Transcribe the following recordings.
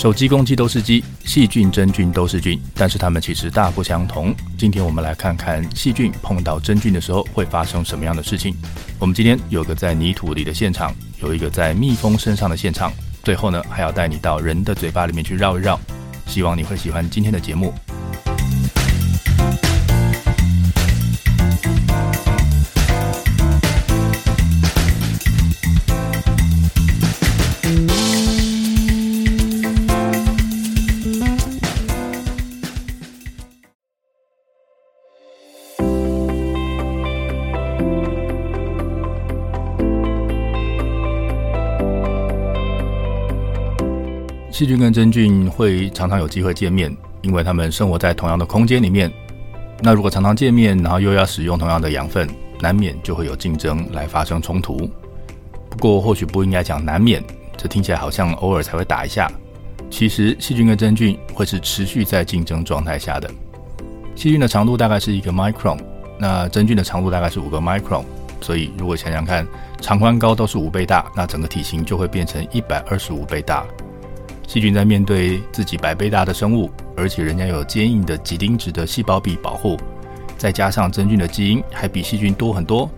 手机攻击都是鸡，细菌真菌都是菌，但是它们其实大不相同。今天我们来看看细菌碰到真菌的时候会发生什么样的事情。我们今天有个在泥土里的现场，有一个在蜜蜂身上的现场，最后呢还要带你到人的嘴巴里面去绕一绕。希望你会喜欢今天的节目。细菌跟真菌会常常有机会见面，因为它们生活在同样的空间里面。那如果常常见面，然后又要使用同样的养分，难免就会有竞争来发生冲突。不过或许不应该讲难免，这听起来好像偶尔才会打一下。其实细菌跟真菌会是持续在竞争状态下的。细菌的长度大概是一个 micron，那真菌的长度大概是五个 micron。所以如果想想看，长宽高都是五倍大，那整个体型就会变成一百二十五倍大。细菌在面对自己百倍大的生物，而且人家有坚硬的几丁质的细胞壁保护，再加上真菌的基因还比细菌多很多，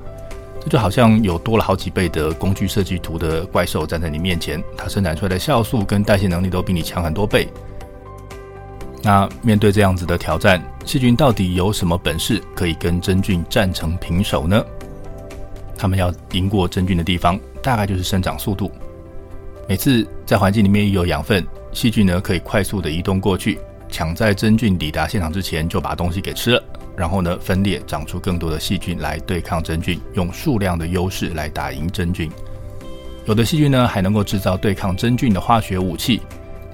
这就好像有多了好几倍的工具设计图的怪兽站在你面前，它生产出来的酵素跟代谢能力都比你强很多倍。那面对这样子的挑战，细菌到底有什么本事可以跟真菌战成平手呢？他们要赢过真菌的地方，大概就是生长速度。每次在环境里面有养分，细菌呢可以快速的移动过去，抢在真菌抵达现场之前就把东西给吃了，然后呢分裂长出更多的细菌来对抗真菌，用数量的优势来打赢真菌。有的细菌呢还能够制造对抗真菌的化学武器，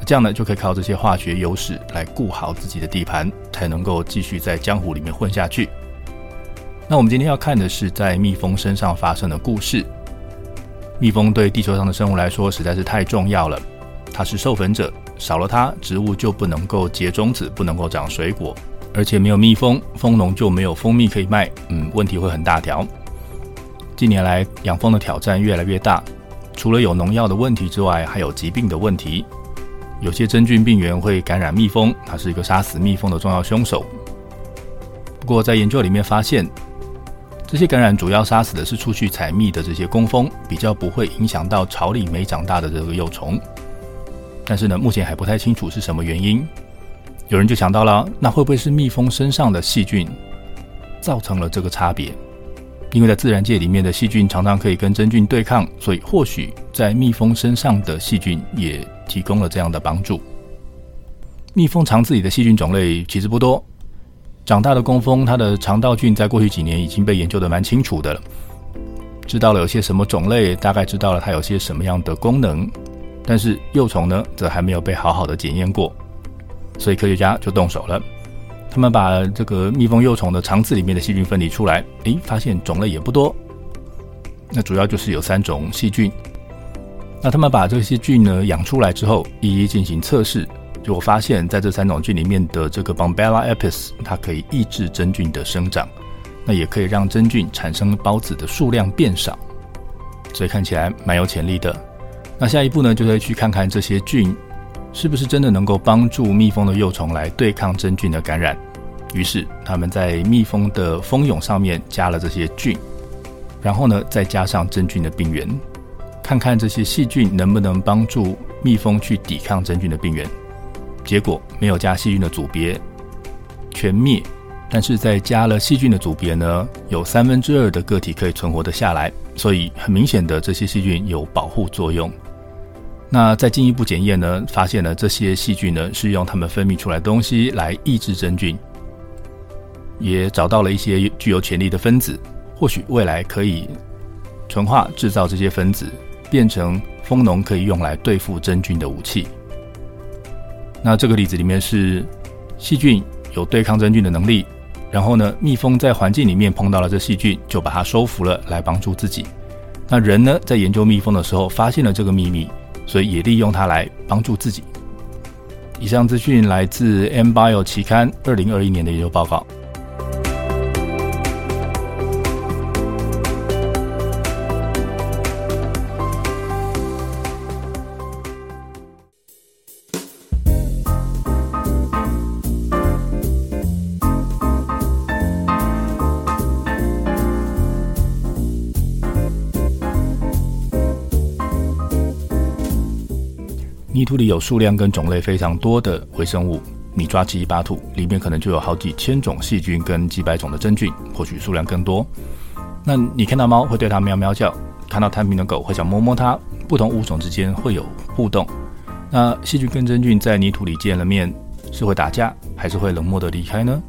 这样呢就可以靠这些化学优势来顾好自己的地盘，才能够继续在江湖里面混下去。那我们今天要看的是在蜜蜂身上发生的故事。蜜蜂对地球上的生物来说实在是太重要了，它是授粉者，少了它，植物就不能够结种子，不能够长水果，而且没有蜜蜂，蜂农就没有蜂蜜可以卖，嗯，问题会很大条。近年来，养蜂的挑战越来越大，除了有农药的问题之外，还有疾病的问题。有些真菌病原会感染蜜蜂，它是一个杀死蜜蜂的重要凶手。不过，在研究里面发现，这些感染主要杀死的是出去采蜜的这些工蜂，比较不会影响到巢里没长大的这个幼虫。但是呢，目前还不太清楚是什么原因。有人就想到了，那会不会是蜜蜂身上的细菌造成了这个差别？因为在自然界里面的细菌常常可以跟真菌对抗，所以或许在蜜蜂身上的细菌也提供了这样的帮助。蜜蜂肠子里的细菌种类其实不多。长大的工蜂，它的肠道菌在过去几年已经被研究得蛮清楚的了，知道了有些什么种类，大概知道了它有些什么样的功能，但是幼虫呢，则还没有被好好的检验过，所以科学家就动手了，他们把这个蜜蜂幼虫的肠子里面的细菌分离出来，诶，发现种类也不多，那主要就是有三种细菌，那他们把这些菌呢养出来之后，一一进行测试。我发现，在这三种菌里面的这个 Bombella apis，它可以抑制真菌的生长，那也可以让真菌产生孢子的数量变少，所以看起来蛮有潜力的。那下一步呢，就会去看看这些菌是不是真的能够帮助蜜蜂的幼虫来对抗真菌的感染。于是他们在蜜蜂的蜂蛹上面加了这些菌，然后呢，再加上真菌的病原，看看这些细菌能不能帮助蜜蜂去抵抗真菌的病原。结果没有加细菌的组别，全灭。但是在加了细菌的组别呢，有三分之二的个体可以存活得下来。所以很明显的，这些细菌有保护作用。那再进一步检验呢，发现了这些细菌呢是用它们分泌出来的东西来抑制真菌，也找到了一些具有潜力的分子，或许未来可以纯化制造这些分子，变成蜂农可以用来对付真菌的武器。那这个例子里面是细菌有对抗真菌的能力。然后呢，蜜蜂在环境里面碰到了这细菌，就把它收服了，来帮助自己。那人呢，在研究蜜蜂的时候，发现了这个秘密，所以也利用它来帮助自己。以上资讯来自《mBio》期刊二零二一年的研究报告。泥土里有数量跟种类非常多的微生物，你抓起一把土，里面可能就有好几千种细菌跟几百种的真菌，或许数量更多。那你看到猫会对它喵喵叫，看到贪平的狗会想摸摸它，不同物种之间会有互动。那细菌跟真菌在泥土里见了面，是会打架，还是会冷漠的离开呢？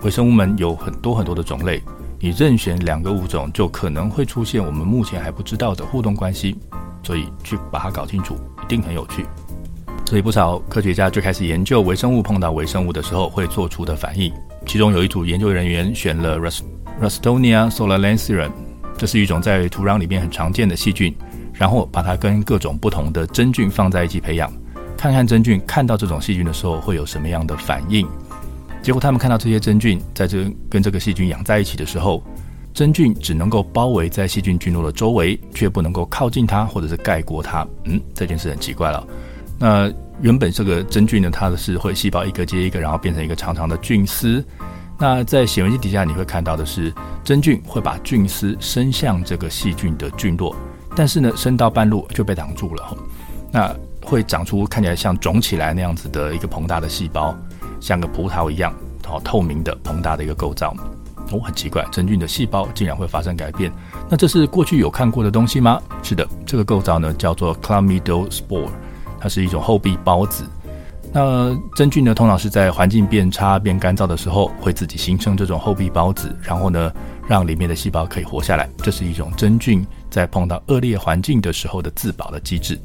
微生物们有很多很多的种类，你任选两个物种，就可能会出现我们目前还不知道的互动关系。所以去把它搞清楚，定很有趣。所以不少科学家就开始研究微生物碰到微生物的时候会做出的反应。其中有一组研究人员选了 Ralstonia solanacearum，这是一种在土壤里面很常见的细菌，然后把它跟各种不同的真菌放在一起培养，看看真菌看到这种细菌的时候会有什么样的反应。结果他们看到这些真菌在这跟这个细菌养在一起的时候。真菌只能够包围在细菌菌落的周围，却不能够靠近它或者是盖过它。嗯，这件事很奇怪了。那原本这个真菌呢，它是会细胞一个接一个，然后变成一个长长的菌丝。那在显微镜底下你会看到的是，真菌会把菌丝伸向这个细菌的菌落，但是呢，伸到半路就被挡住了。那会长出看起来像肿起来那样子的一个膨大的细胞，像个葡萄一样，好透明的膨大的一个构造。哦，很奇怪，真菌的细胞竟然会发生改变。那这是过去有看过的东西吗？是的，这个构造呢叫做 c l a m i d o s p o r e 它是一种厚壁孢子。那真菌呢，通常是在环境变差、变干燥的时候，会自己形成这种厚壁孢子，然后呢，让里面的细胞可以活下来。这是一种真菌在碰到恶劣环境的时候的自保的机制。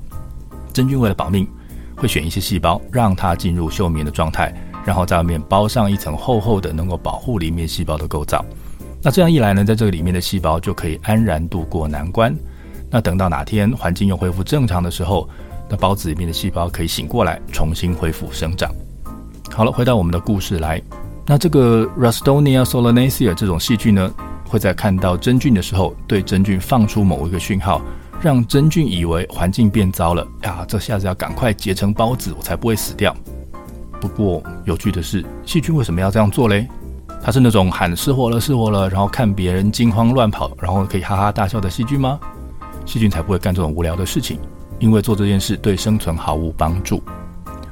真菌为了保命，会选一些细胞，让它进入休眠的状态。然后在外面包上一层厚厚的能够保护里面细胞的构造，那这样一来呢，在这个里面的细胞就可以安然度过难关。那等到哪天环境又恢复正常的时候，那孢子里面的细胞可以醒过来，重新恢复生长。好了，回到我们的故事来，那这个 r a s t o n i a solanacea 这种细菌呢，会在看到真菌的时候，对真菌放出某一个讯号，让真菌以为环境变糟了呀，这下子要赶快结成孢子，我才不会死掉。不过有趣的是，细菌为什么要这样做嘞？它是那种喊失火了失火了，然后看别人惊慌乱跑，然后可以哈哈大笑的细菌吗？细菌才不会干这种无聊的事情，因为做这件事对生存毫无帮助。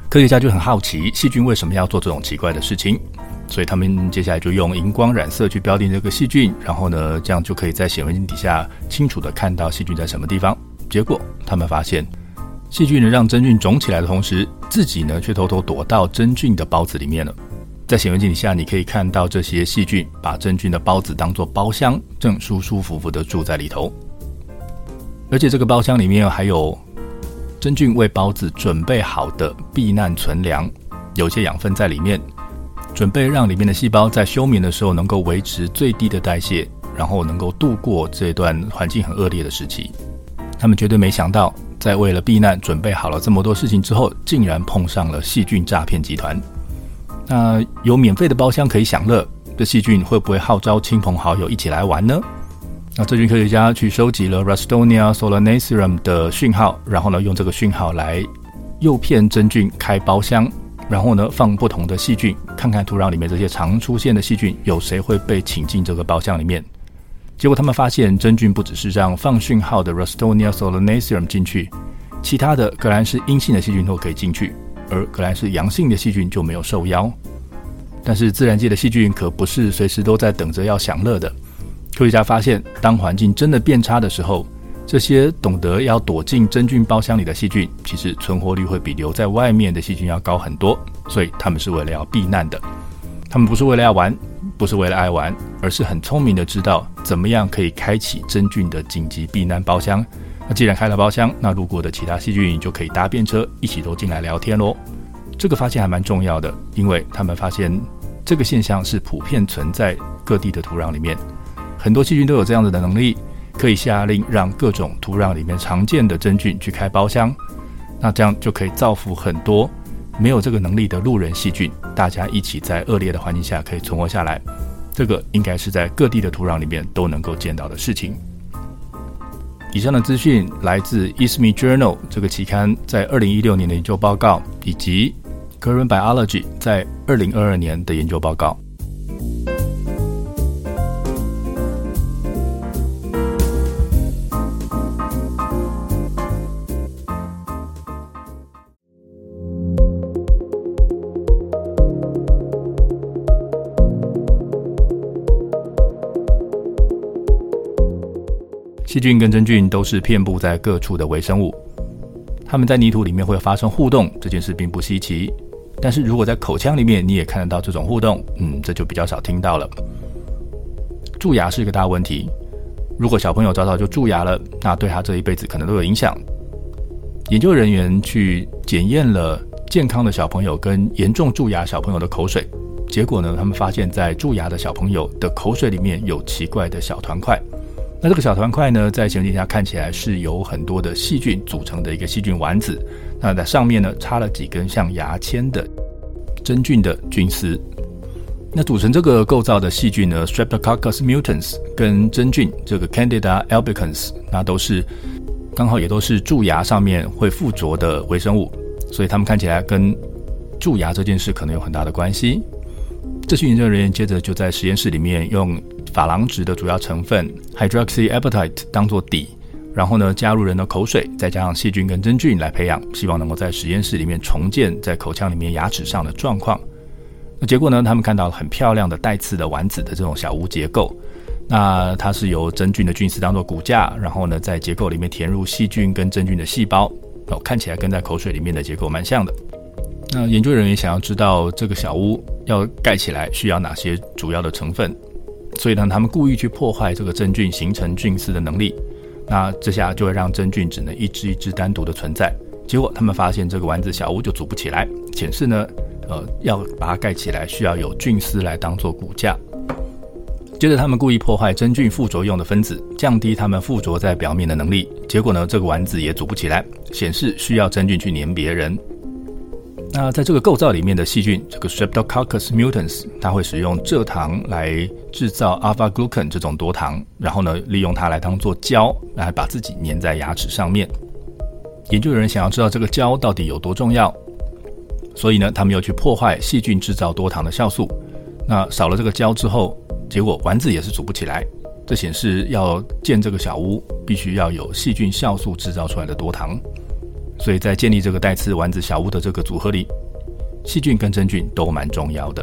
科学家就很好奇，细菌为什么要做这种奇怪的事情？所以他们接下来就用荧光染色去标定这个细菌，然后呢，这样就可以在显微镜底下清楚地看到细菌在什么地方。结果他们发现。细菌呢，让真菌肿起来的同时，自己呢却偷偷躲到真菌的孢子里面了。在显微镜底下，你可以看到这些细菌把真菌的孢子当作包厢，正舒舒服服的住在里头。而且这个包厢里面还有真菌为孢子准备好的避难存粮，有些养分在里面，准备让里面的细胞在休眠的时候能够维持最低的代谢，然后能够度过这段环境很恶劣的时期。他们绝对没想到。在为了避难准备好了这么多事情之后，竟然碰上了细菌诈骗集团。那有免费的包厢可以享乐，这细菌会不会号召亲朋好友一起来玩呢？那这群科学家去收集了 Rastonia solanacearum 的讯号，然后呢，用这个讯号来诱骗真菌开包厢，然后呢，放不同的细菌，看看土壤里面这些常出现的细菌有谁会被请进这个包厢里面。结果他们发现，真菌不只是让放讯号的 Rastonia solanaceum 进去，其他的革兰氏阴性的细菌都可以进去，而革兰氏阳性的细菌就没有受邀。但是自然界的细菌可不是随时都在等着要享乐的。科学家发现，当环境真的变差的时候，这些懂得要躲进真菌包厢里的细菌，其实存活率会比留在外面的细菌要高很多。所以他们是为了要避难的，他们不是为了要玩。不是为了爱玩，而是很聪明的知道怎么样可以开启真菌的紧急避难包厢。那既然开了包厢，那路过的其他细菌就可以搭便车一起都进来聊天喽。这个发现还蛮重要的，因为他们发现这个现象是普遍存在各地的土壤里面，很多细菌都有这样子的能力，可以下令让各种土壤里面常见的真菌去开包厢，那这样就可以造福很多没有这个能力的路人细菌，大家一起在恶劣的环境下可以存活下来。这个应该是在各地的土壤里面都能够见到的事情。以上的资讯来自《ISME Journal》这个期刊在二零一六年的研究报告，以及《Current Biology》在二零二二年的研究报告。细菌跟真菌都是遍布在各处的微生物，它们在泥土里面会发生互动，这件事并不稀奇。但是如果在口腔里面你也看得到这种互动，嗯，这就比较少听到了。蛀牙是一个大问题，如果小朋友早早就蛀牙了，那对他这一辈子可能都有影响。研究人员去检验了健康的小朋友跟严重蛀牙小朋友的口水，结果呢，他们发现，在蛀牙的小朋友的口水里面有奇怪的小团块。那这个小团块呢，在显微镜下看起来是由很多的细菌组成的一个细菌丸子。那在上面呢，插了几根像牙签的真菌的菌丝。那组成这个构造的细菌呢，Streptococcus mutans 跟真菌这个 Candida albicans，那都是刚好也都是蛀牙上面会附着的微生物，所以它们看起来跟蛀牙这件事可能有很大的关系。这群研究人员接着就在实验室里面用。珐琅质的主要成分 hydroxyapatite 当做底，然后呢，加入人的口水，再加上细菌跟真菌来培养，希望能够在实验室里面重建在口腔里面牙齿上的状况。那结果呢，他们看到了很漂亮的带刺的丸子的这种小屋结构。那它是由真菌的菌丝当做骨架，然后呢，在结构里面填入细菌跟真菌的细胞，哦，看起来跟在口水里面的结构蛮像的。那研究人员想要知道这个小屋要盖起来需要哪些主要的成分。所以呢，他们故意去破坏这个真菌形成菌丝的能力，那这下就会让真菌只能一只一只单独的存在。结果他们发现这个丸子小屋就组不起来，显示呢，呃，要把它盖起来需要有菌丝来当做骨架。接着他们故意破坏真菌附着用的分子，降低它们附着在表面的能力。结果呢，这个丸子也组不起来，显示需要真菌去粘别人。那在这个构造里面的细菌，这个 Streptococcus mutans，它会使用蔗糖来制造 alpha glucan 这种多糖，然后呢，利用它来当做胶，来把自己粘在牙齿上面。研究人想要知道这个胶到底有多重要，所以呢，他们又去破坏细菌制造多糖的酵素。那少了这个胶之后，结果丸子也是煮不起来。这显示要建这个小屋，必须要有细菌酵素制造出来的多糖。所以在建立这个带刺丸子小屋的这个组合里，细菌跟真菌都蛮重要的。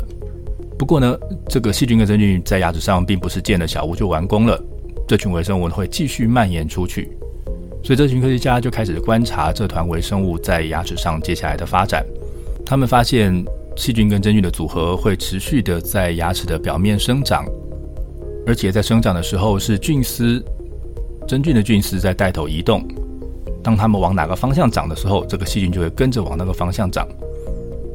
不过呢，这个细菌跟真菌在牙齿上并不是建了小屋就完工了，这群微生物会继续蔓延出去。所以这群科学家就开始观察这团微生物在牙齿上接下来的发展。他们发现细菌跟真菌的组合会持续的在牙齿的表面生长，而且在生长的时候是菌丝，真菌的菌丝在带头移动。当它们往哪个方向长的时候，这个细菌就会跟着往那个方向长。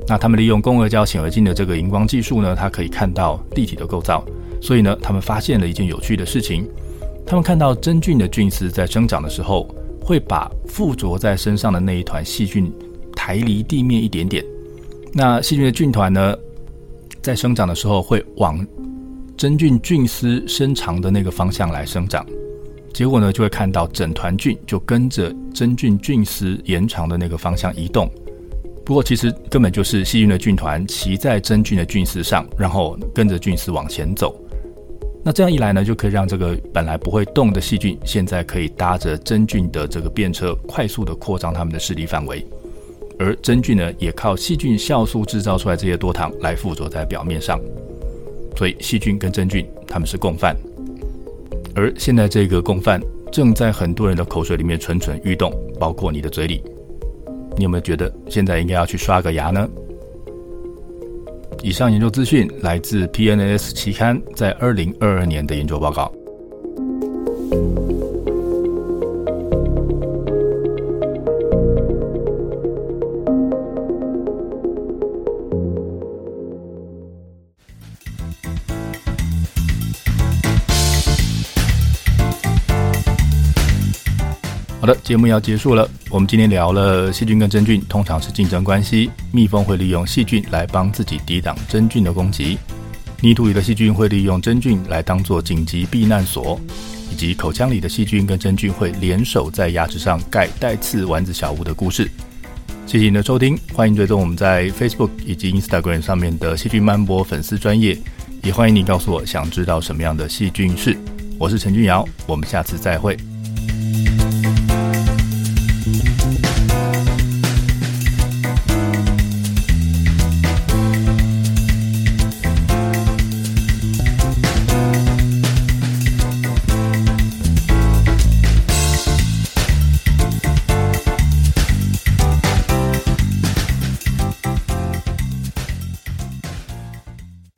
那他们利用共轭胶显微镜的这个荧光技术呢，它可以看到立体的构造。所以呢，他们发现了一件有趣的事情：他们看到真菌的菌丝在生长的时候，会把附着在身上的那一团细菌抬离地面一点点。那细菌的菌团呢，在生长的时候会往真菌菌丝伸长的那个方向来生长。结果呢，就会看到整团菌就跟着真菌菌丝延长的那个方向移动。不过其实根本就是细菌的菌团骑在真菌的菌丝上，然后跟着菌丝往前走。那这样一来呢，就可以让这个本来不会动的细菌，现在可以搭着真菌的这个便车，快速的扩张它们的势力范围。而真菌呢，也靠细菌酵素制造出来这些多糖来附着在表面上。所以细菌跟真菌它们是共犯。而现在这个共犯正在很多人的口水里面蠢蠢欲动，包括你的嘴里。你有没有觉得现在应该要去刷个牙呢？以上研究资讯来自 PNS 期刊在二零二二年的研究报告。好的，节目要结束了。我们今天聊了细菌跟真菌通常是竞争关系，蜜蜂会利用细菌来帮自己抵挡真菌的攻击，泥土里的细菌会利用真菌来当做紧急避难所，以及口腔里的细菌跟真菌会联手在牙齿上盖带刺丸子小屋的故事。谢谢您的收听，欢迎追踪我们在 Facebook 以及 Instagram 上面的细菌曼波粉丝专业，也欢迎你告诉我想知道什么样的细菌是。我是陈俊尧，我们下次再会。